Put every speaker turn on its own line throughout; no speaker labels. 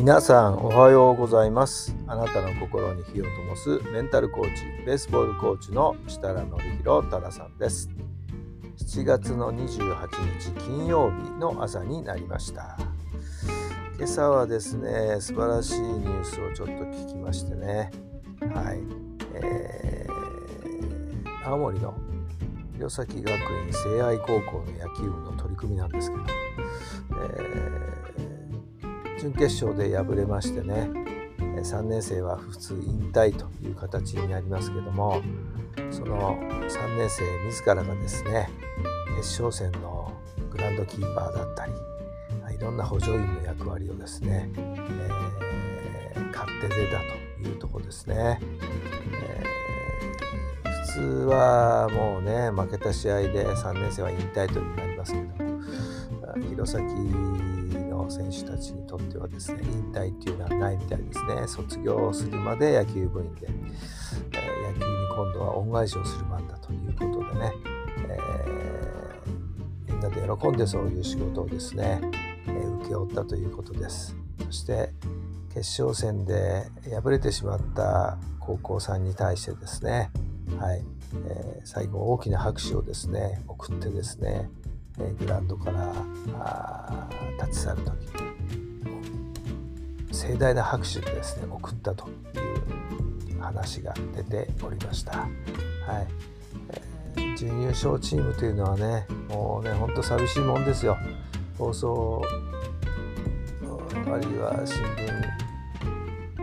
皆さんおはようございます。あなたの心に火を灯すメンタルコーチベースボールコーチの設楽範弘太良さんです。7月の28日金曜日の朝になりました。今朝はですね素晴らしいニュースをちょっと聞きましてね。はい、えー、青森の弘前学院聖愛高校の野球部の取り組みなんですけど、えー準決勝で敗れましてね3年生は普通引退という形になりますけどもその3年生自らがですね決勝戦のグランドキーパーだったりいろんな補助員の役割をですね、えー、買って出たというとこですね、えー、普通はもうね負けた試合で3年生は引退というになりますけど弘前の選手たちにとってはですね引退っていうのはないみたいですね。卒業するまで野球部員で、えー、野球に今度は恩返しをする番だということでね、えー、みんなで喜んでそういう仕事をですね、えー、請け負ったということです。そして決勝戦で敗れてしまった高校さんに対してですね、はいえー、最後大きな拍手をですね送ってですねえグラウンドから立ち去る時盛大な拍手でですね送ったという話が出ておりました。はいえー、準優勝チームというのはねもうねほんと寂しいもんですよ。放送あるいは新聞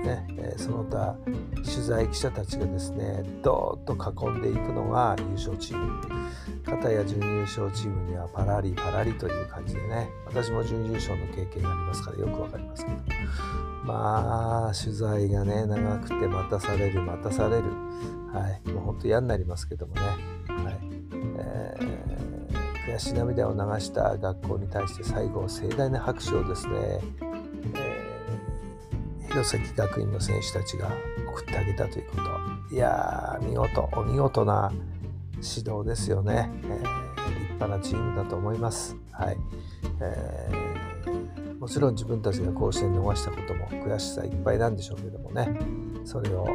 ね、え、その他取材記者たちがですねどーっと囲んでいくのが優勝チーム片や準優勝チームにはパラリパラリという感じでね私も準優勝の経験がありますからよくわかりますけど。まあ取材がね長くて待たされる待たされる。はい。もうほんと嫌になりますけどもね、はい。えー、悔し涙を流した学校に対して最後盛大な拍手をですね、弘前学院の選手たちが送ってあげたということ。いやー見事お見事な指導ですよね、えー、立派なチームだと思います。はい。えー、もちろん自分たちが甲子園に逃したことも悔しさいっぱいなんでしょうけどもね。それを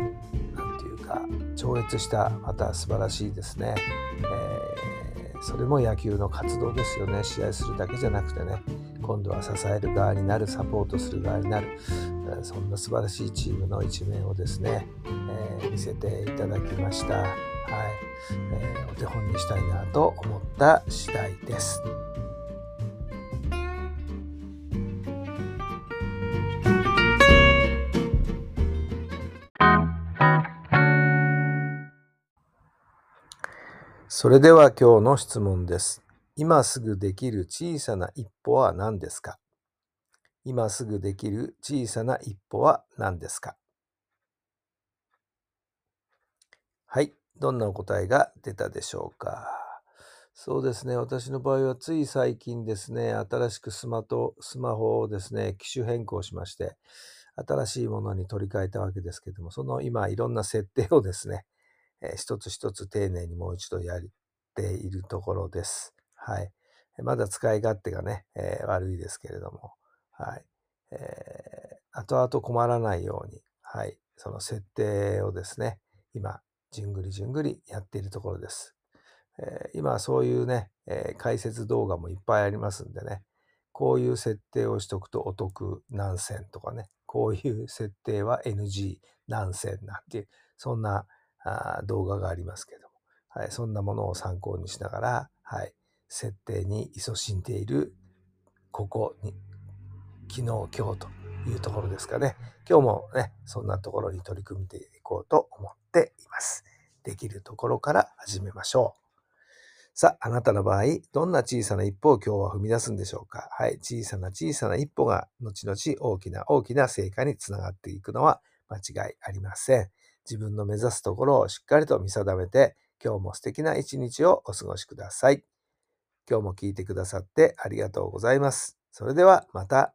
何て言うか超越したまた素晴らしいですね、えー、それも野球の活動ですよね。試合するだけじゃなくてね。今度は支える側になるサポートする側になる。そんな素晴らしいチームの一面をですね、えー、見せていただきました。はいえー、お手本にしたいなと思った次第です。それでは今日の質問です。今すぐできる小さな一歩は何ですか？今すぐできる小さな一歩は何ですか？はい。どんなお答えが出たでしょうか？そうですね。私の場合はつい最近ですね、新しくスマとスマホをですね、機種変更しまして、新しいものに取り替えたわけですけども、その今いろんな設定をですね、えー、一つ一つ丁寧にもう一度やっているところです。はい。まだ使い勝手がね、えー、悪いですけれども、はい。えー、後々困らないように、はい。その設定をですね、今、じんぐりじんぐりやっているところです。えー、今そういうね、えー、解説動画もいっぱいありますんでね、こういう設定をしとくとお得何千とかね、こういう設定は NG 何千なんていう、そんなあ動画がありますけども、はい、そんなものを参考にしながら、はい、設定に勤しんでいる、ここに、昨日、今日というところですかね。今日もね、そんなところに取り組んでいこうと思っています。できるところから始めましょう。さあ、あなたの場合、どんな小さな一歩を今日は踏み出すんでしょうか？はい、小さな小さな一歩が後々大きな大きな成果につながっていくのは間違いありません。自分の目指すところをしっかりと見定めて、今日も素敵な一日をお過ごしください。今日も聞いてくださってありがとうございます。それではまた